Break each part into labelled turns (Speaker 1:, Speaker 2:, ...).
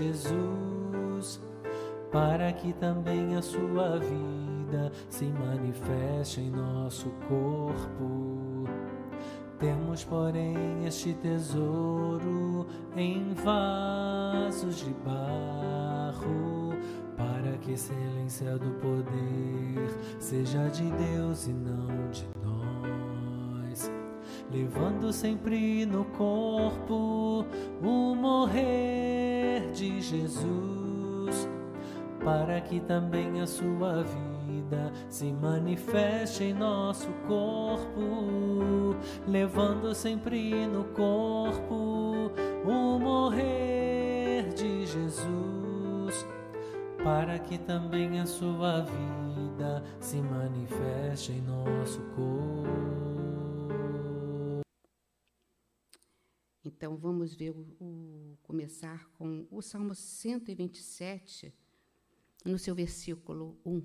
Speaker 1: Jesus, para que também a sua vida se manifeste em nosso corpo. Temos, porém, este tesouro em vasos de barro, para que a excelência do poder seja de Deus e não de nós, levando sempre no corpo o morrer de Jesus, para que também a sua vida se manifeste em nosso corpo, levando sempre no corpo o morrer de Jesus, para que também a sua vida se manifeste em nosso corpo.
Speaker 2: Então vamos ver o, o, começar com o Salmo 127, no seu versículo 1.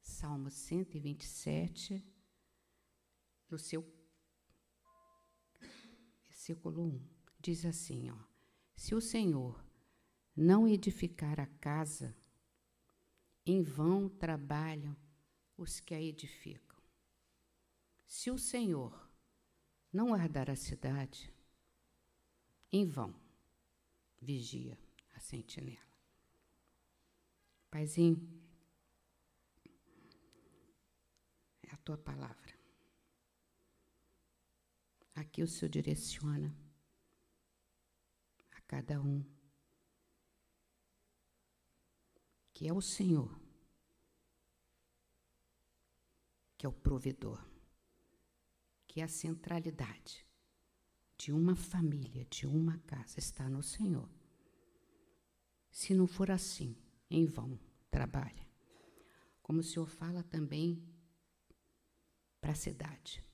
Speaker 2: Salmo 127, no seu versículo 1. Diz assim, ó: Se o Senhor não edificar a casa, em vão trabalham os que a edificam. Se o Senhor não guardar a cidade, em vão vigia a sentinela. Paizinho, é a tua palavra. Aqui o Senhor direciona a cada um, que é o Senhor que é o provedor, que é a centralidade de uma família, de uma casa, está no Senhor. Se não for assim, em vão trabalha. Como o Senhor fala também para a cidade.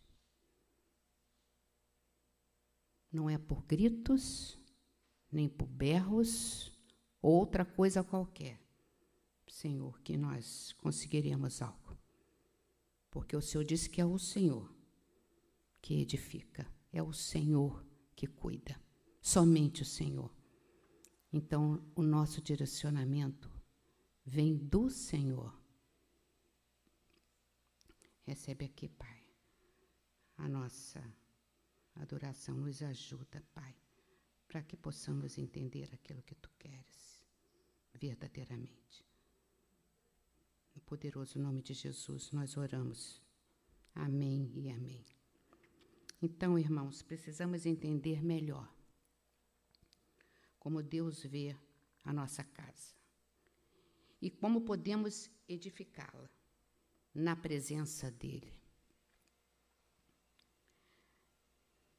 Speaker 2: Não é por gritos, nem por berros, ou outra coisa qualquer, Senhor, que nós conseguiremos algo porque o Senhor disse que é o Senhor que edifica, é o Senhor que cuida, somente o Senhor. Então, o nosso direcionamento vem do Senhor. Recebe aqui, Pai, a nossa adoração, nos ajuda, Pai, para que possamos entender aquilo que tu queres verdadeiramente poderoso nome de Jesus nós oramos. Amém e amém. Então, irmãos, precisamos entender melhor como Deus vê a nossa casa e como podemos edificá-la na presença dEle.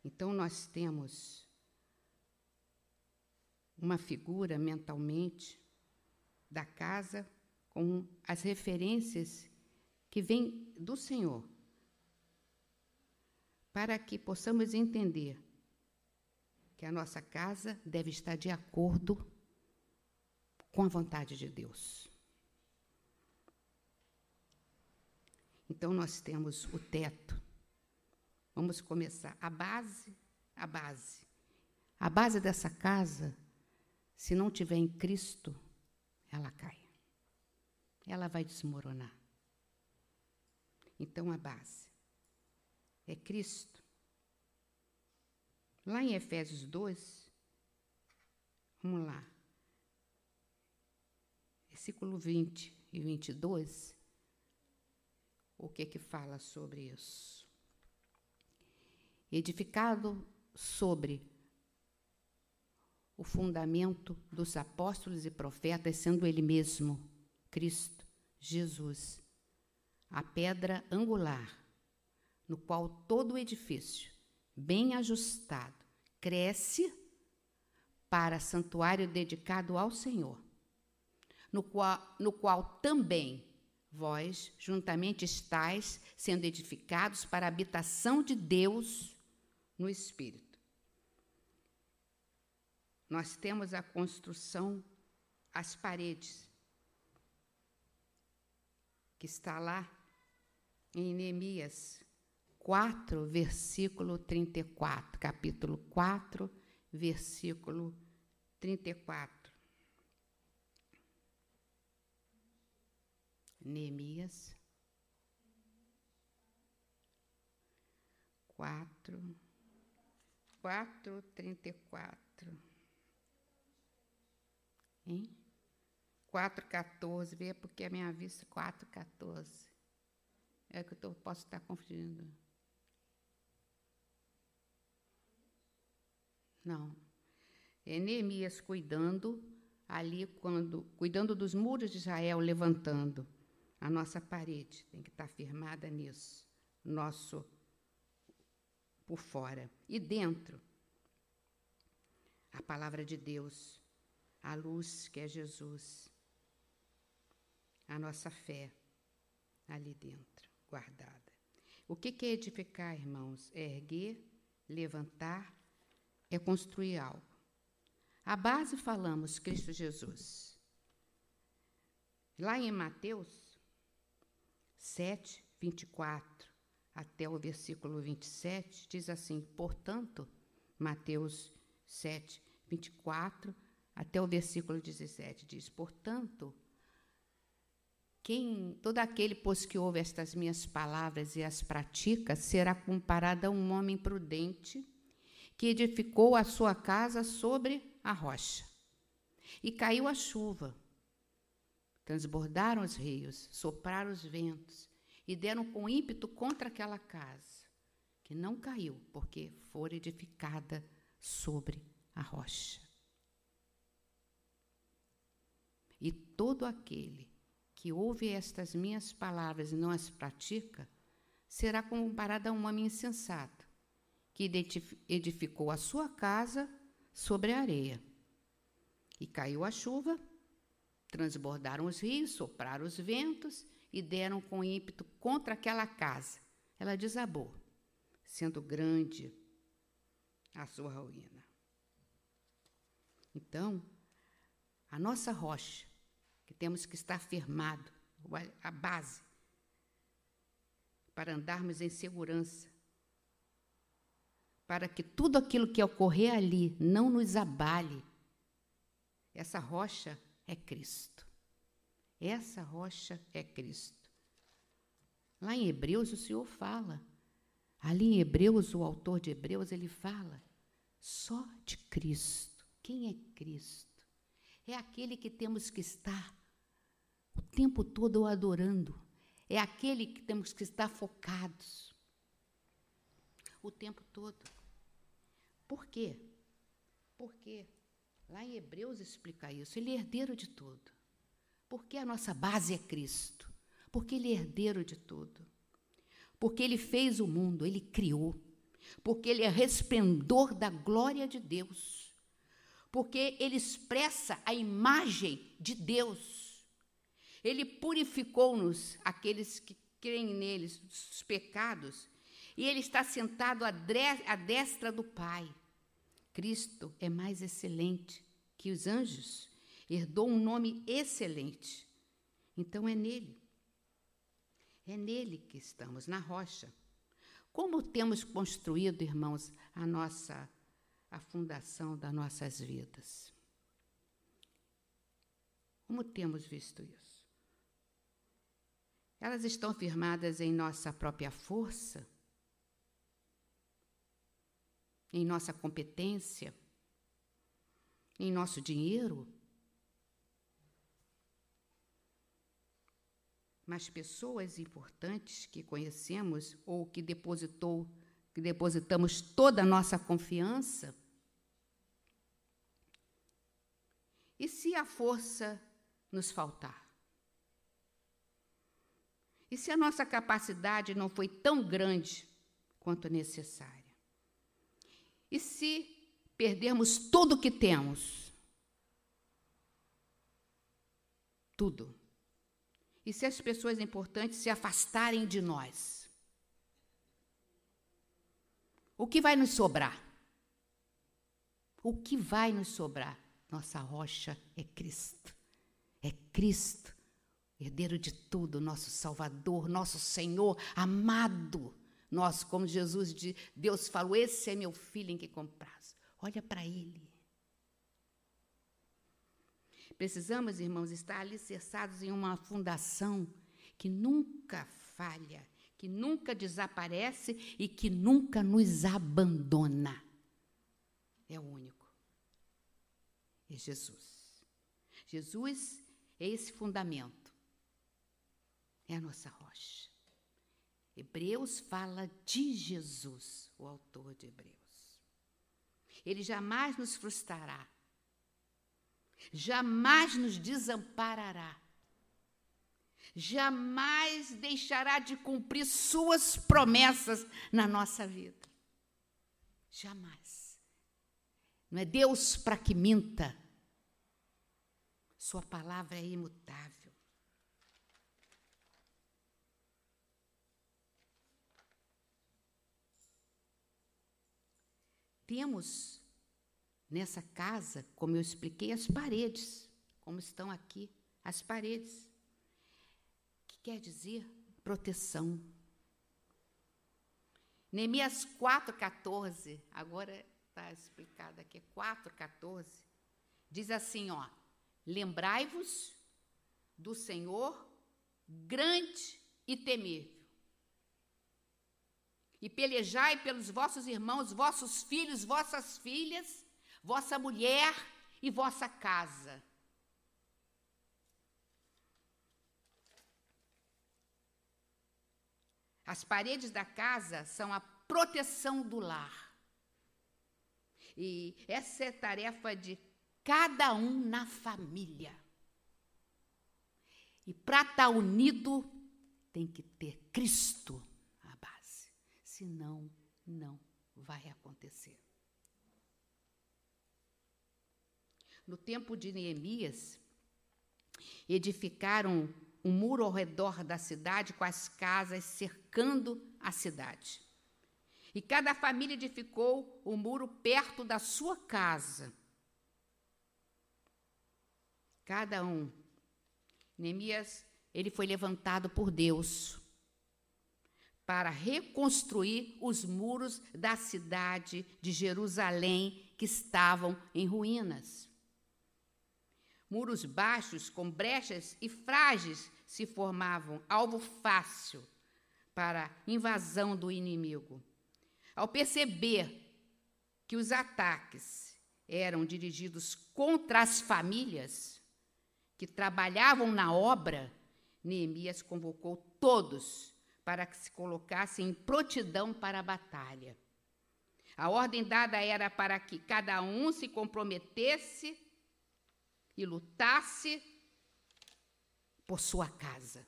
Speaker 2: Então, nós temos uma figura mentalmente da casa com as referências que vêm do Senhor, para que possamos entender que a nossa casa deve estar de acordo com a vontade de Deus. Então nós temos o teto. Vamos começar a base, a base. A base dessa casa, se não tiver em Cristo, ela cai ela vai desmoronar. Então, a base é Cristo. Lá em Efésios 2, vamos lá, versículo 20 e 22, o que que fala sobre isso? Edificado sobre o fundamento dos apóstolos e profetas, sendo ele mesmo Cristo Jesus, a pedra angular, no qual todo o edifício, bem ajustado, cresce para santuário dedicado ao Senhor, no qual, no qual também vós juntamente estáis sendo edificados para a habitação de Deus no Espírito. Nós temos a construção, as paredes, que está lá em Neemias 4, versículo 34. Capítulo 4, versículo 34. Neemias 4, 4, 34. Hein? 4,14, vê porque a minha vista 4,14. É que eu tô, posso estar confundindo. Não. É Neemias cuidando ali quando cuidando dos muros de Israel, levantando a nossa parede, tem que estar firmada nisso. Nosso por fora e dentro a palavra de Deus, a luz que é Jesus, a nossa fé ali dentro, guardada. O que é edificar, irmãos? É erguer, levantar, é construir algo. A base falamos Cristo Jesus. Lá em Mateus 7, 24 até o versículo 27, diz assim: Portanto, Mateus 7, 24 até o versículo 17 diz: Portanto, quem, todo aquele, pois que ouve estas minhas palavras e as pratica, será comparado a um homem prudente que edificou a sua casa sobre a rocha. E caiu a chuva, transbordaram os rios, sopraram os ventos e deram com ímpeto contra aquela casa, que não caiu, porque foi edificada sobre a rocha. E todo aquele que ouve estas minhas palavras e não as pratica, será comparado a um homem insensato, que edificou a sua casa sobre a areia. E caiu a chuva, transbordaram os rios, sopraram os ventos e deram com ímpeto contra aquela casa. Ela desabou, sendo grande a sua ruína. Então, a nossa rocha que temos que estar firmado, a base, para andarmos em segurança, para que tudo aquilo que ocorrer ali não nos abale. Essa rocha é Cristo. Essa rocha é Cristo. Lá em Hebreus o Senhor fala. Ali em Hebreus, o autor de Hebreus, ele fala só de Cristo. Quem é Cristo? É aquele que temos que estar o tempo todo adorando. É aquele que temos que estar focados. O tempo todo. Por quê? Porque lá em Hebreus explica isso. Ele é herdeiro de tudo. Porque a nossa base é Cristo. Porque ele é herdeiro de tudo. Porque ele fez o mundo, ele criou. Porque ele é resplendor da glória de Deus. Porque ele expressa a imagem de Deus ele purificou-nos, aqueles que creem neles, dos pecados, e ele está sentado à destra do Pai. Cristo é mais excelente que os anjos, herdou um nome excelente. Então é nele. É nele que estamos, na rocha. Como temos construído, irmãos, a nossa a fundação das nossas vidas? Como temos visto isso? Elas estão firmadas em nossa própria força, em nossa competência, em nosso dinheiro. Mas pessoas importantes que conhecemos ou que depositou, que depositamos toda a nossa confiança. E se a força nos faltar? E se a nossa capacidade não foi tão grande quanto necessária? E se perdermos tudo o que temos? Tudo. E se as pessoas importantes se afastarem de nós? O que vai nos sobrar? O que vai nos sobrar? Nossa rocha é Cristo. É Cristo herdeiro de tudo, nosso Salvador, nosso Senhor amado, Nós, como Jesus, Deus falou: Esse é meu filho em que compraz. Olha para ele. Precisamos, irmãos, estar alicerçados em uma fundação que nunca falha, que nunca desaparece e que nunca nos abandona. É o único. É Jesus. Jesus é esse fundamento. É a nossa rocha. Hebreus fala de Jesus, o autor de Hebreus. Ele jamais nos frustrará, jamais nos desamparará, jamais deixará de cumprir suas promessas na nossa vida. Jamais. Não é Deus para que minta. Sua palavra é imutável. Temos nessa casa, como eu expliquei, as paredes, como estão aqui, as paredes. Que quer dizer proteção. Neemias 4,14, agora está explicado aqui, 4,14, diz assim: ó, lembrai-vos do Senhor grande e temível e pelejai pelos vossos irmãos, vossos filhos, vossas filhas, vossa mulher e vossa casa. As paredes da casa são a proteção do lar. E essa é tarefa de cada um na família. E para estar tá unido, tem que ter Cristo senão não vai acontecer. No tempo de Neemias, edificaram um muro ao redor da cidade com as casas cercando a cidade. E cada família edificou o muro perto da sua casa. Cada um. Neemias, ele foi levantado por Deus para reconstruir os muros da cidade de Jerusalém que estavam em ruínas. Muros baixos, com brechas e frágeis, se formavam, alvo fácil para invasão do inimigo. Ao perceber que os ataques eram dirigidos contra as famílias que trabalhavam na obra, Neemias convocou todos para que se colocassem em prontidão para a batalha. A ordem dada era para que cada um se comprometesse e lutasse por sua casa.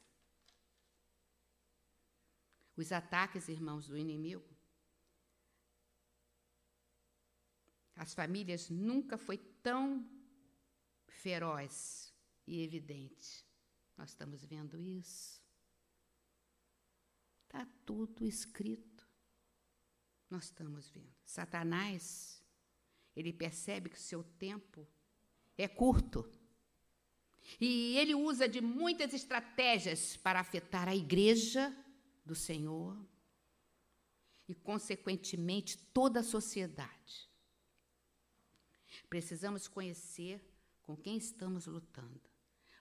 Speaker 2: Os ataques, irmãos, do inimigo, as famílias nunca foi tão feroz e evidente. Nós estamos vendo isso. Está tudo escrito. Nós estamos vendo. Satanás, ele percebe que o seu tempo é curto. E ele usa de muitas estratégias para afetar a igreja do Senhor e, consequentemente, toda a sociedade. Precisamos conhecer com quem estamos lutando,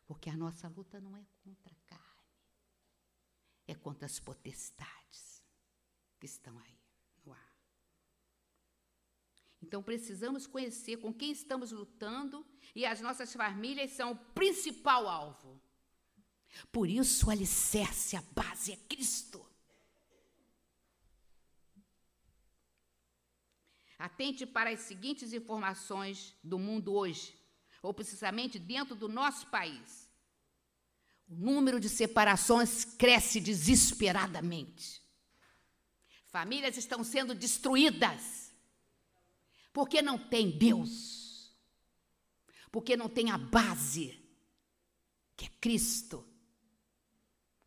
Speaker 2: porque a nossa luta não é contra a carne é contra as potestades que estão aí no ar. Então precisamos conhecer com quem estamos lutando e as nossas famílias são o principal alvo. Por isso, o alicerce, a base é Cristo. Atente para as seguintes informações do mundo hoje, ou precisamente dentro do nosso país. O número de separações cresce desesperadamente. Famílias estão sendo destruídas porque não tem Deus, porque não tem a base, que é Cristo,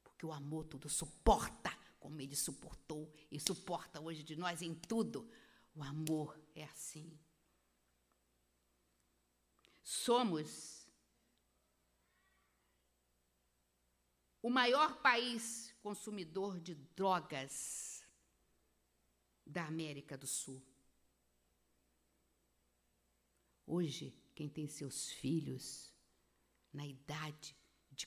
Speaker 2: porque o amor tudo suporta, como ele suportou e suporta hoje de nós em tudo. O amor é assim. Somos o maior país consumidor de drogas da América do Sul. Hoje, quem tem seus filhos na idade de,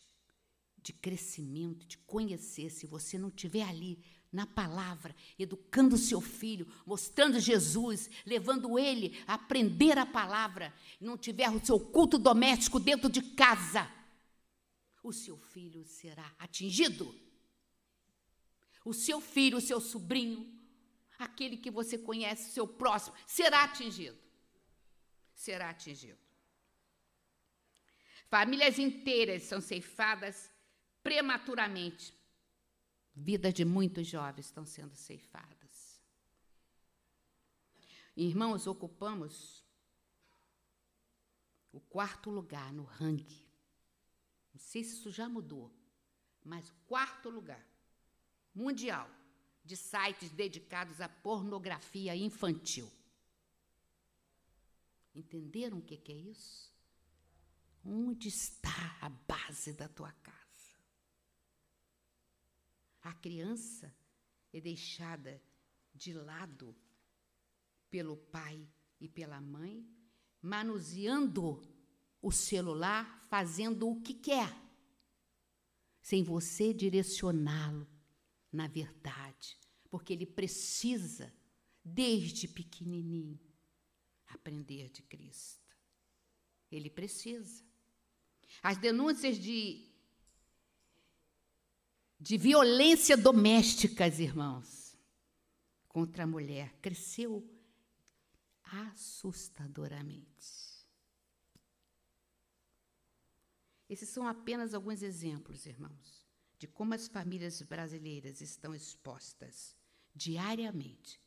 Speaker 2: de crescimento, de conhecer, se você não estiver ali na palavra, educando seu filho, mostrando Jesus, levando ele a aprender a palavra, não tiver o seu culto doméstico dentro de casa, o seu filho será atingido. O seu filho, o seu sobrinho, aquele que você conhece, seu próximo, será atingido. Será atingido. Famílias inteiras são ceifadas prematuramente. Vida de muitos jovens estão sendo ceifadas. Irmãos, ocupamos o quarto lugar no ranking não sei se isso já mudou, mas quarto lugar mundial de sites dedicados à pornografia infantil. Entenderam o que é isso? Onde está a base da tua casa? A criança é deixada de lado pelo pai e pela mãe, manuseando o celular fazendo o que quer, sem você direcioná-lo na verdade, porque ele precisa, desde pequenininho, aprender de Cristo. Ele precisa. As denúncias de, de violência domésticas, irmãos, contra a mulher cresceu assustadoramente. Esses são apenas alguns exemplos, irmãos, de como as famílias brasileiras estão expostas diariamente,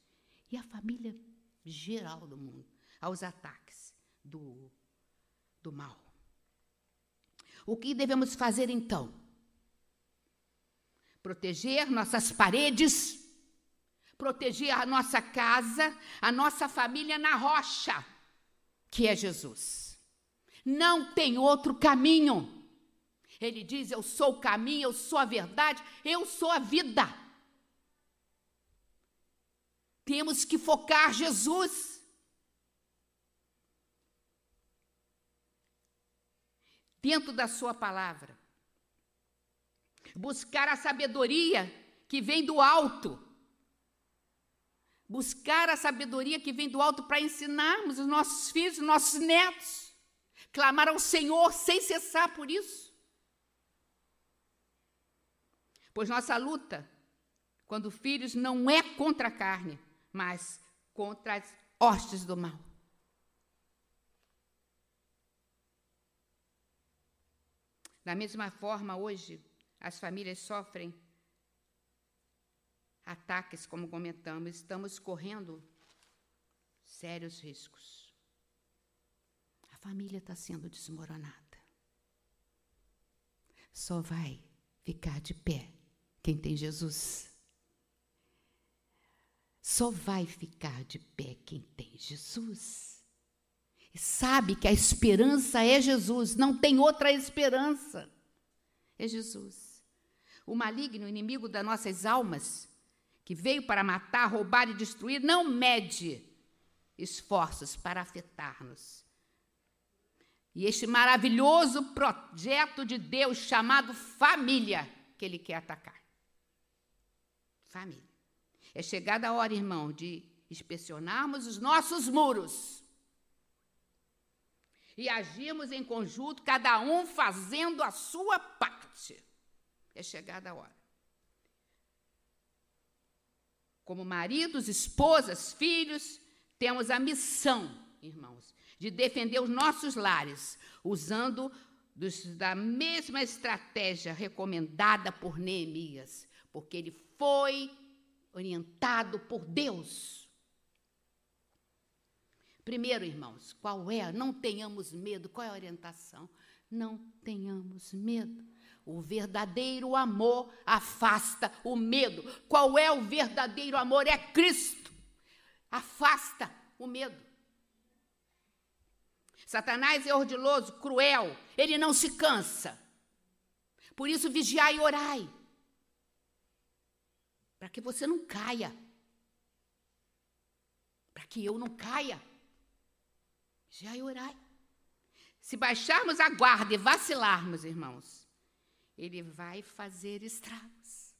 Speaker 2: e a família geral do mundo, aos ataques do, do mal. O que devemos fazer então? Proteger nossas paredes, proteger a nossa casa, a nossa família na rocha, que é Jesus. Não tem outro caminho. Ele diz: Eu sou o caminho, eu sou a verdade, eu sou a vida. Temos que focar Jesus. Dentro da Sua palavra. Buscar a sabedoria que vem do alto. Buscar a sabedoria que vem do alto para ensinarmos os nossos filhos, os nossos netos clamar ao Senhor sem cessar por isso. Pois nossa luta, quando filhos, não é contra a carne, mas contra as hostes do mal. Da mesma forma, hoje, as famílias sofrem ataques, como comentamos, estamos correndo sérios riscos família está sendo desmoronada. Só vai ficar de pé quem tem Jesus. Só vai ficar de pé quem tem Jesus. E sabe que a esperança é Jesus, não tem outra esperança. É Jesus. O maligno, inimigo das nossas almas, que veio para matar, roubar e destruir, não mede esforços para afetar-nos e este maravilhoso projeto de Deus chamado família que ele quer atacar. Família. É chegada a hora, irmão, de inspecionarmos os nossos muros e agirmos em conjunto, cada um fazendo a sua parte. É chegada a hora. Como maridos, esposas, filhos, temos a missão, irmãos, de defender os nossos lares, usando dos, da mesma estratégia recomendada por Neemias, porque ele foi orientado por Deus. Primeiro, irmãos, qual é? Não tenhamos medo. Qual é a orientação? Não tenhamos medo. O verdadeiro amor afasta o medo. Qual é o verdadeiro amor? É Cristo. Afasta o medo. Satanás é ordiloso, cruel, ele não se cansa. Por isso, vigiai e orai. Para que você não caia. que eu não caia. Já orai. Se baixarmos a guarda e vacilarmos, irmãos, ele vai fazer estragos.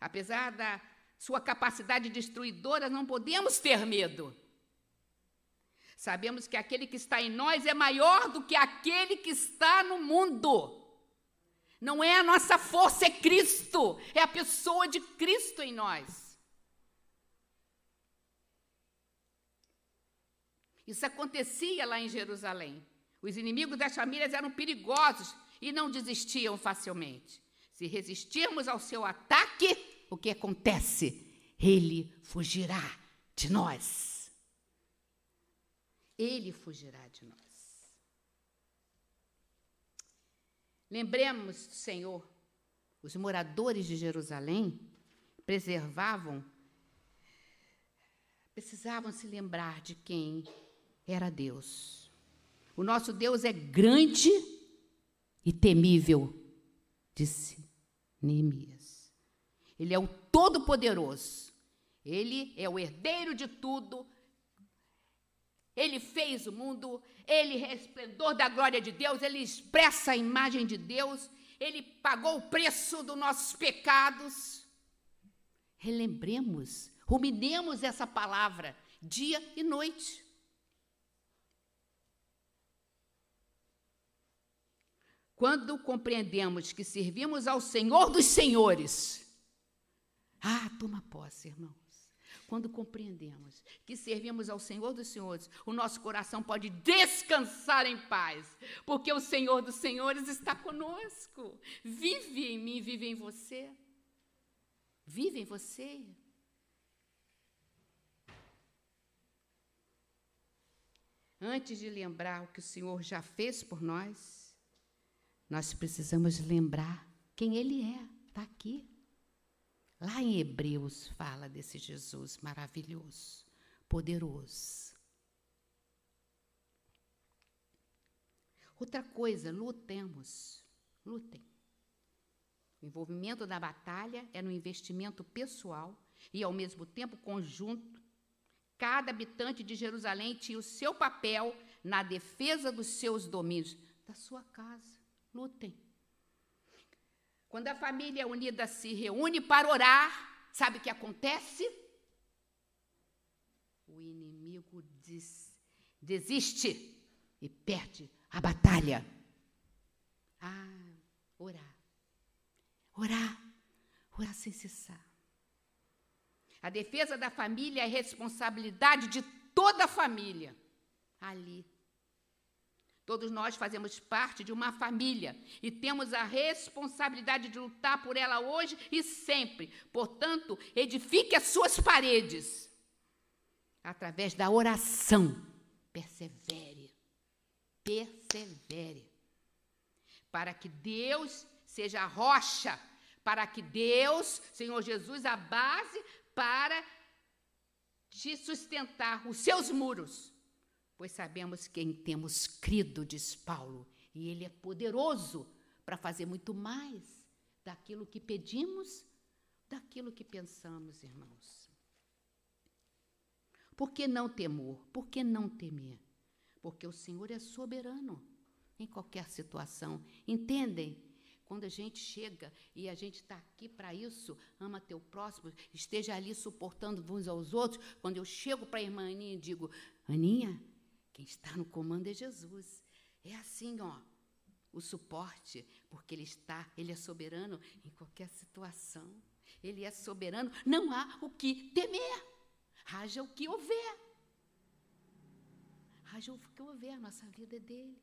Speaker 2: Apesar da sua capacidade destruidora, não podemos ter medo. Sabemos que aquele que está em nós é maior do que aquele que está no mundo. Não é a nossa força, é Cristo, é a pessoa de Cristo em nós. Isso acontecia lá em Jerusalém. Os inimigos das famílias eram perigosos e não desistiam facilmente. Se resistirmos ao seu ataque, o que acontece? Ele fugirá de nós. Ele fugirá de nós. Lembremos, Senhor, os moradores de Jerusalém preservavam, precisavam se lembrar de quem era Deus. O nosso Deus é grande e temível, disse Neemias. Ele é o Todo-Poderoso. Ele é o herdeiro de tudo. Ele fez o mundo, ele resplendor da glória de Deus, ele expressa a imagem de Deus, ele pagou o preço dos nossos pecados. Relembremos, ruminemos essa palavra dia e noite. Quando compreendemos que servimos ao Senhor dos Senhores, ah, toma posse, irmãos. Quando compreendemos que servimos ao Senhor dos Senhores, o nosso coração pode descansar em paz, porque o Senhor dos Senhores está conosco. Vive em mim, vive em você. Vive em você. Antes de lembrar o que o Senhor já fez por nós, nós precisamos lembrar quem Ele é, está aqui. Lá em Hebreus fala desse Jesus maravilhoso, poderoso. Outra coisa, lutemos, lutem. O envolvimento da batalha é no investimento pessoal e, ao mesmo tempo, conjunto. Cada habitante de Jerusalém tinha o seu papel na defesa dos seus domínios, da sua casa lutem. Quando a família unida se reúne para orar, sabe o que acontece? O inimigo des, desiste e perde a batalha. Ah, orar. Orar. Orar sem cessar. A defesa da família é responsabilidade de toda a família. Ali Todos nós fazemos parte de uma família e temos a responsabilidade de lutar por ela hoje e sempre. Portanto, edifique as suas paredes através da oração. Persevere. Persevere. Para que Deus seja a rocha, para que Deus, Senhor Jesus, a base para te sustentar os seus muros pois sabemos quem temos crido, diz Paulo, e ele é poderoso para fazer muito mais daquilo que pedimos, daquilo que pensamos, irmãos. Por que não temor? Por que não temer? Porque o Senhor é soberano em qualquer situação. Entendem? Quando a gente chega e a gente está aqui para isso, ama teu próximo, esteja ali suportando uns aos outros. Quando eu chego para a irmã Aninha e digo, Aninha, quem está no comando é Jesus. É assim, ó, o suporte, porque ele está, ele é soberano em qualquer situação. Ele é soberano, não há o que temer. Haja o que houver. Haja o que houver, nossa vida é dele.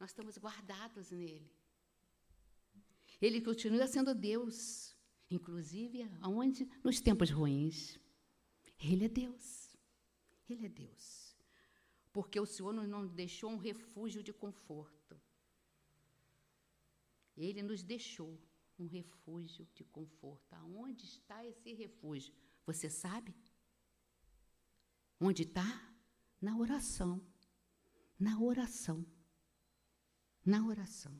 Speaker 2: Nós estamos guardados nele. Ele continua sendo Deus, inclusive aonde nos tempos ruins. Ele é Deus. Ele é Deus porque o Senhor nos não deixou um refúgio de conforto. Ele nos deixou um refúgio de conforto. Aonde está esse refúgio? Você sabe? Onde está? Na oração. Na oração. Na oração.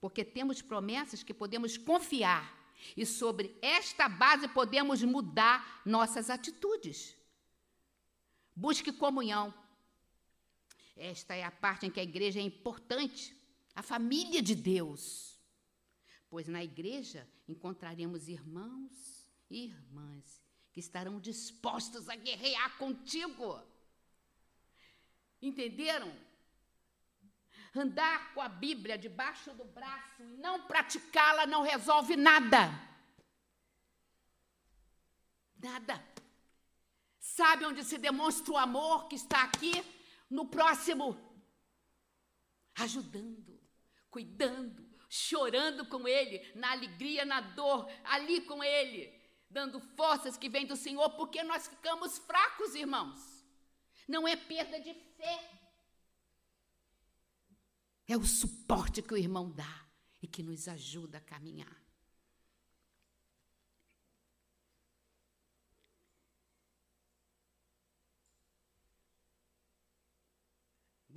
Speaker 2: Porque temos promessas que podemos confiar e sobre esta base podemos mudar nossas atitudes. Busque comunhão. Esta é a parte em que a igreja é importante, a família de Deus. Pois na igreja encontraremos irmãos e irmãs que estarão dispostos a guerrear contigo. Entenderam? Andar com a Bíblia debaixo do braço e não praticá-la não resolve nada. Nada. Sabe onde se demonstra o amor que está aqui? No próximo. Ajudando, cuidando, chorando com ele, na alegria, na dor, ali com ele, dando forças que vêm do Senhor, porque nós ficamos fracos, irmãos. Não é perda de fé. É o suporte que o irmão dá e que nos ajuda a caminhar.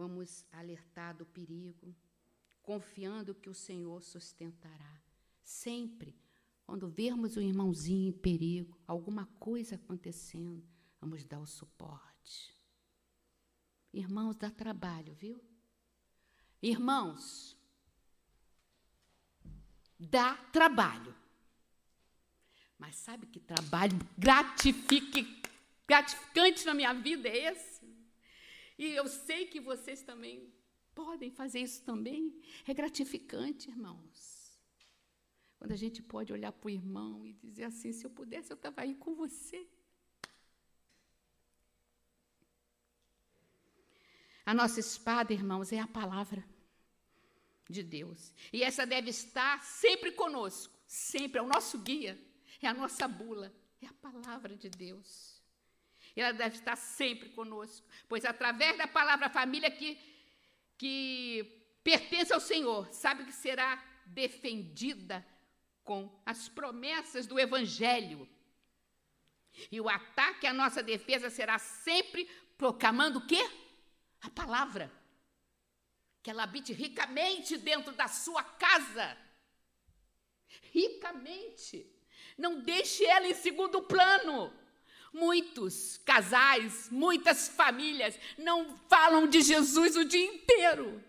Speaker 2: Vamos alertar do perigo, confiando que o Senhor sustentará. Sempre, quando vermos o irmãozinho em perigo, alguma coisa acontecendo, vamos dar o suporte. Irmãos, dá trabalho, viu? Irmãos, dá trabalho. Mas sabe que trabalho gratifique, gratificante na minha vida é esse? E eu sei que vocês também podem fazer isso também. É gratificante, irmãos. Quando a gente pode olhar para o irmão e dizer assim: se eu pudesse, eu estava aí com você. A nossa espada, irmãos, é a palavra de Deus. E essa deve estar sempre conosco, sempre, é o nosso guia, é a nossa bula, é a palavra de Deus. E ela deve estar sempre conosco, pois através da palavra família que, que pertence ao Senhor, sabe que será defendida com as promessas do Evangelho. E o ataque à nossa defesa será sempre proclamando o quê? A palavra que ela habite ricamente dentro da sua casa. Ricamente. Não deixe ela em segundo plano. Muitos casais, muitas famílias não falam de Jesus o dia inteiro.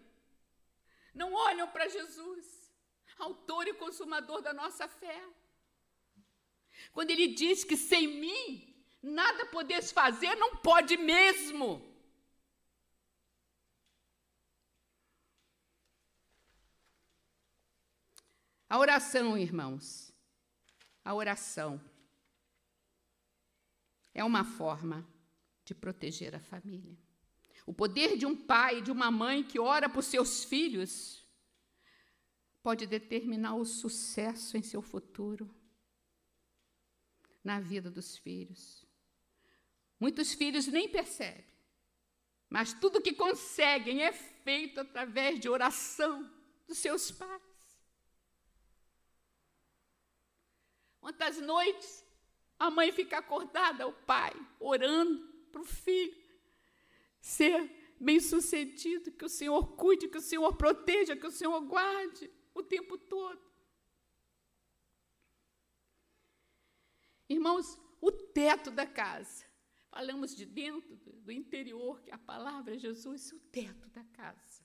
Speaker 2: Não olham para Jesus, autor e consumador da nossa fé. Quando ele diz que sem mim nada podes fazer, não pode mesmo. A oração, irmãos, a oração é uma forma de proteger a família. O poder de um pai, de uma mãe que ora por seus filhos, pode determinar o sucesso em seu futuro, na vida dos filhos. Muitos filhos nem percebem, mas tudo que conseguem é feito através de oração dos seus pais. Quantas noites a mãe fica acordada, o pai, orando para o filho ser bem sucedido, que o Senhor cuide, que o Senhor proteja, que o Senhor guarde o tempo todo. Irmãos, o teto da casa. Falamos de dentro, do interior, que a palavra é Jesus, o teto da casa.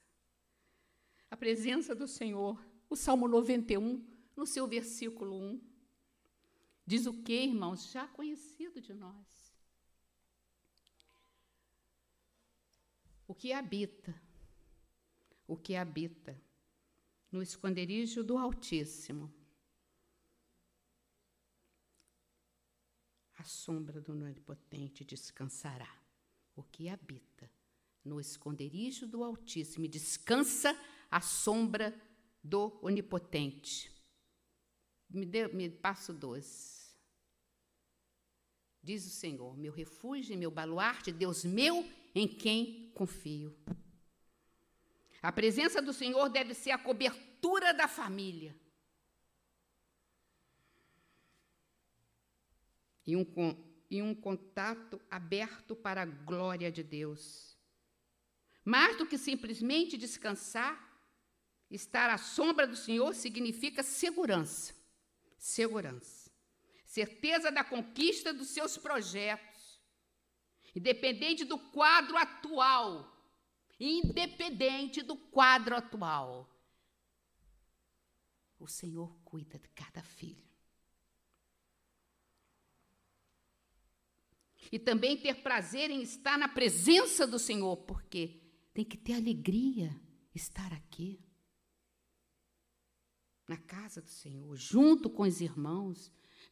Speaker 2: A presença do Senhor. O Salmo 91, no seu versículo 1. Diz o que, irmãos? Já conhecido de nós. O que habita, o que habita no esconderijo do Altíssimo, a sombra do Onipotente descansará. O que habita no esconderijo do Altíssimo e descansa a sombra do Onipotente. Me, me passo dois. Diz o Senhor, meu refúgio e meu baluarte, Deus meu, em quem confio. A presença do Senhor deve ser a cobertura da família. E um, e um contato aberto para a glória de Deus. Mais do que simplesmente descansar, estar à sombra do Senhor significa segurança. Segurança certeza da conquista dos seus projetos Independente do quadro atual. Independente do quadro atual. O Senhor cuida de cada filho. E também ter prazer em estar na presença do Senhor, porque tem que ter alegria estar aqui, na casa do Senhor, junto com os irmãos.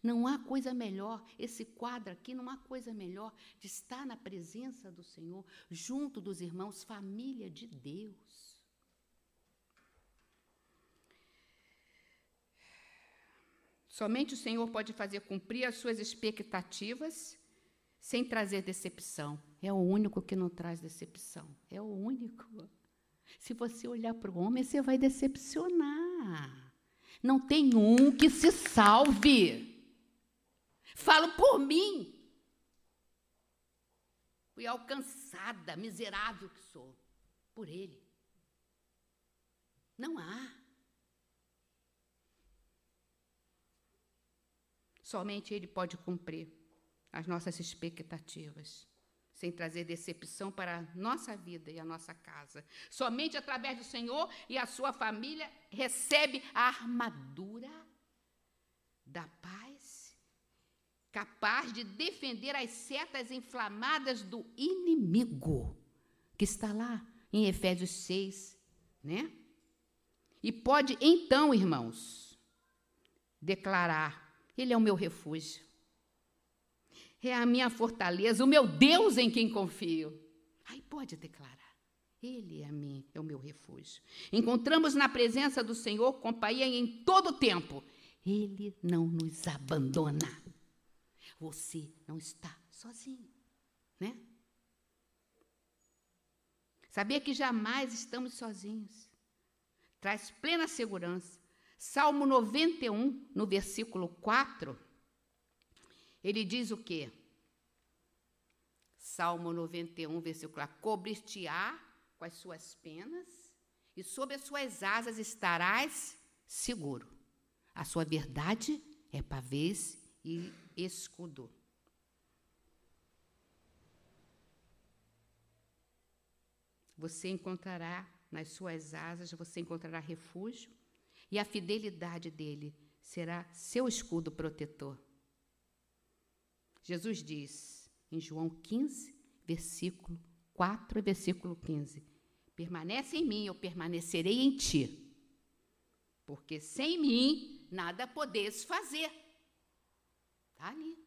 Speaker 2: Não há coisa melhor, esse quadro aqui, não há coisa melhor de estar na presença do Senhor, junto dos irmãos, família de Deus. Somente o Senhor pode fazer cumprir as suas expectativas sem trazer decepção. É o único que não traz decepção. É o único. Se você olhar para o homem, você vai decepcionar. Não tem um que se salve. Falo por mim. Fui alcançada, miserável que sou, por ele. Não há. Somente ele pode cumprir as nossas expectativas, sem trazer decepção para a nossa vida e a nossa casa. Somente através do Senhor e a sua família recebe a armadura da paz, capaz de defender as setas inflamadas do inimigo, que está lá em Efésios 6, né? E pode então, irmãos, declarar: Ele é o meu refúgio é a minha fortaleza, o meu Deus em quem confio. Aí pode declarar. Ele é mim, é o meu refúgio. Encontramos na presença do Senhor companhia em todo tempo. Ele não nos abandona. Você não está sozinho, né? Saber que jamais estamos sozinhos. Traz plena segurança. Salmo 91, no versículo 4, ele diz o quê? Salmo 91, versículo 4. Cobrir-te-á com as suas penas, e sob as suas asas estarás seguro. A sua verdade é pavês e escudo. Você encontrará nas suas asas, você encontrará refúgio, e a fidelidade dele será seu escudo protetor. Jesus diz em João 15, versículo 4 e versículo 15: Permanece em mim, eu permanecerei em ti. Porque sem mim nada podes fazer. Está ali.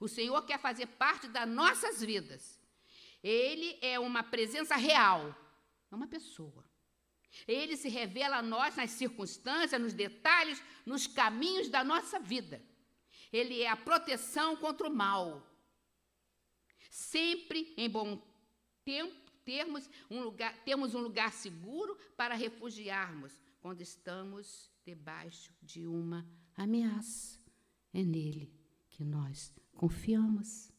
Speaker 2: O Senhor quer fazer parte das nossas vidas. Ele é uma presença real, é uma pessoa. Ele se revela a nós nas circunstâncias, nos detalhes, nos caminhos da nossa vida. Ele é a proteção contra o mal. Sempre em bom tempo termos um lugar, temos um lugar seguro para refugiarmos quando estamos debaixo de uma ameaça. É nele que nós confiamos.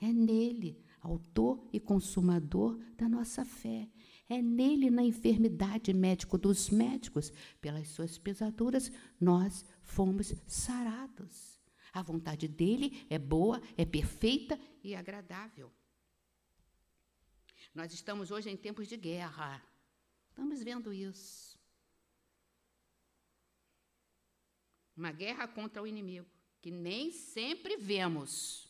Speaker 2: É nele, autor e consumador da nossa fé. É nele, na enfermidade médico dos médicos, pelas suas pesaduras, nós fomos sarados. A vontade dele é boa, é perfeita e agradável. Nós estamos hoje em tempos de guerra. Estamos vendo isso. Uma guerra contra o inimigo, que nem sempre vemos.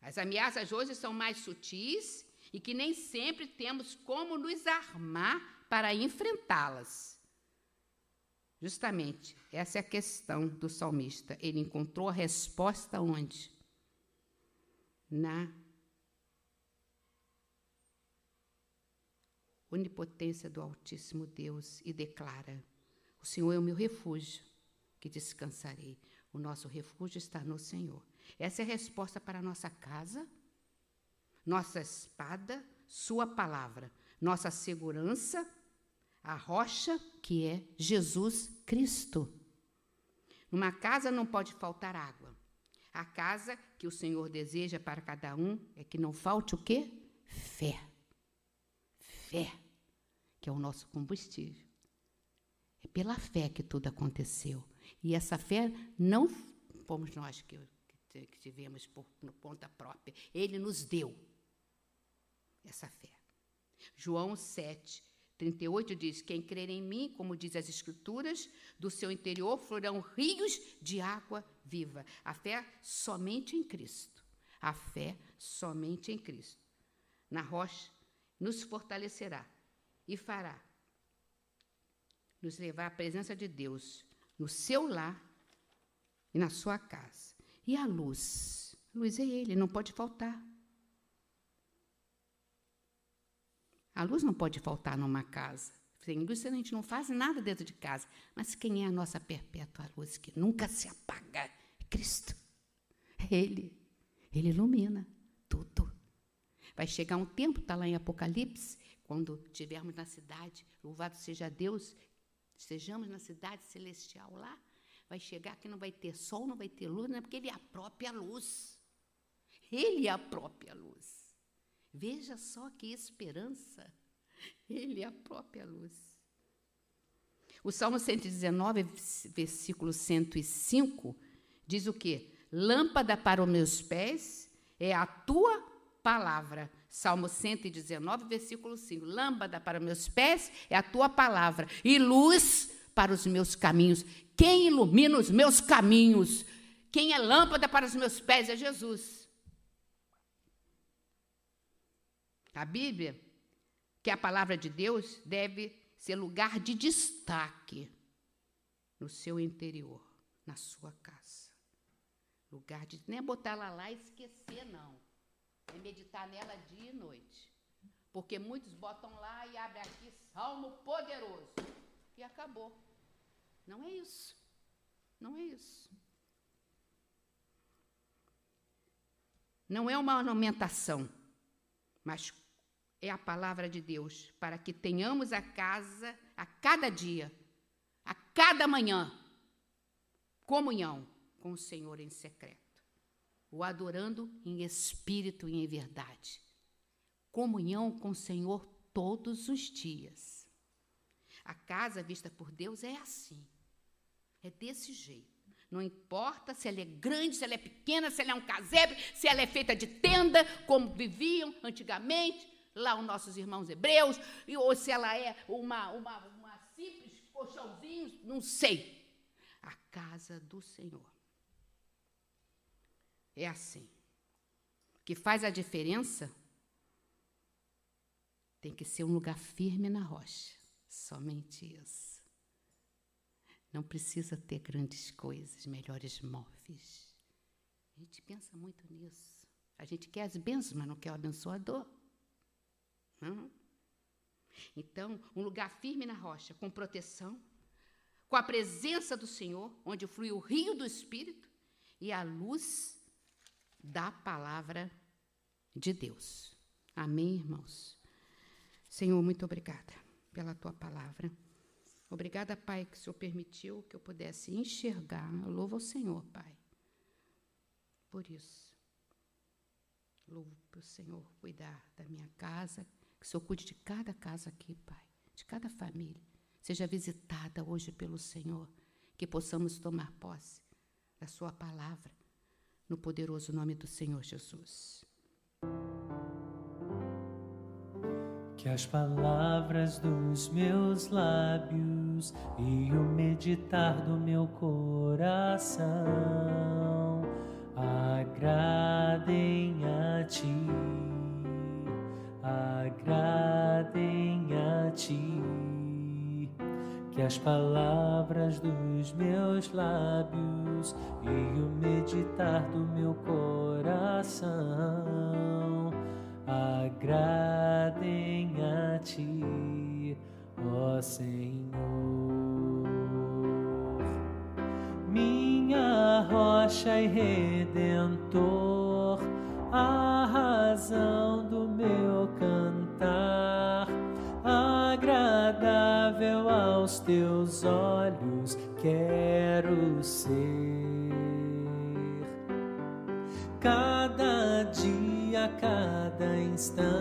Speaker 2: As ameaças hoje são mais sutis e que nem sempre temos como nos armar para enfrentá-las. Justamente, essa é a questão do salmista. Ele encontrou a resposta onde? Na onipotência do Altíssimo Deus e declara: O Senhor é o meu refúgio, que descansarei. O nosso refúgio está no Senhor. Essa é a resposta para a nossa casa, nossa espada, Sua palavra, nossa segurança a rocha que é Jesus Cristo. Numa casa não pode faltar água. A casa que o Senhor deseja para cada um é que não falte o quê? Fé. Fé, que é o nosso combustível. É pela fé que tudo aconteceu. E essa fé não fomos nós que que tivemos por, por conta própria. Ele nos deu essa fé. João 7, 38 diz: Quem crer em mim, como diz as Escrituras, do seu interior florão rios de água viva. A fé somente em Cristo. A fé somente em Cristo. Na rocha, nos fortalecerá e fará nos levar à presença de Deus no seu lar e na sua casa. E a luz? A luz é Ele, não pode faltar. A luz não pode faltar numa casa. Sem luz a gente não faz nada dentro de casa. Mas quem é a nossa perpétua luz que nunca se apaga? É Cristo. É Ele. Ele ilumina tudo. Vai chegar um tempo, está lá em Apocalipse, quando estivermos na cidade, louvado seja Deus, estejamos na cidade celestial lá, vai chegar que não vai ter sol, não vai ter luz, não é porque Ele é a própria luz. Ele é a própria luz. Veja só que esperança. Ele é a própria luz. O Salmo 119, versículo 105, diz o quê? Lâmpada para os meus pés é a tua palavra. Salmo 119, versículo 5. Lâmpada para meus pés é a tua palavra e luz para os meus caminhos. Quem ilumina os meus caminhos? Quem é lâmpada para os meus pés é Jesus. A Bíblia, que é a palavra de Deus, deve ser lugar de destaque no seu interior, na sua casa. Lugar de. Nem é botar ela lá e esquecer, não. É meditar nela dia e noite. Porque muitos botam lá e abrem aqui Salmo poderoso. E acabou. Não é isso. Não é isso. Não é uma ornamentação, mas é a palavra de Deus para que tenhamos a casa a cada dia, a cada manhã, comunhão com o Senhor em secreto o adorando em espírito e em verdade. Comunhão com o Senhor todos os dias. A casa vista por Deus é assim. É desse jeito. Não importa se ela é grande, se ela é pequena, se ela é um casebre, se ela é feita de tenda, como viviam antigamente, lá os nossos irmãos hebreus, ou se ela é uma, uma, uma simples colchãozinho, não sei. A casa do Senhor é assim. O que faz a diferença tem que ser um lugar firme na rocha. Somente isso. Não precisa ter grandes coisas, melhores móveis. A gente pensa muito nisso. A gente quer as bênçãos, mas não quer o abençoador. Hum? Então, um lugar firme na rocha, com proteção, com a presença do Senhor, onde flui o rio do Espírito e a luz da palavra de Deus. Amém, irmãos? Senhor, muito obrigada pela tua palavra. Obrigada, Pai, que o Senhor permitiu que eu pudesse enxergar. Eu louvo ao Senhor, Pai, por isso. Louvo para o Senhor cuidar da minha casa, que o Senhor cuide de cada casa aqui, Pai, de cada família. Seja visitada hoje pelo Senhor, que possamos tomar posse da Sua palavra no poderoso nome do Senhor Jesus.
Speaker 1: Que as palavras dos meus lábios e o meditar do meu coração agradem a ti, agradem a ti que as palavras dos meus lábios e o meditar do meu coração agradem a ti, ó Senhor. Minha rocha e redentor, a razão do meu cantar aos teus olhos quero ser. Cada dia, cada instante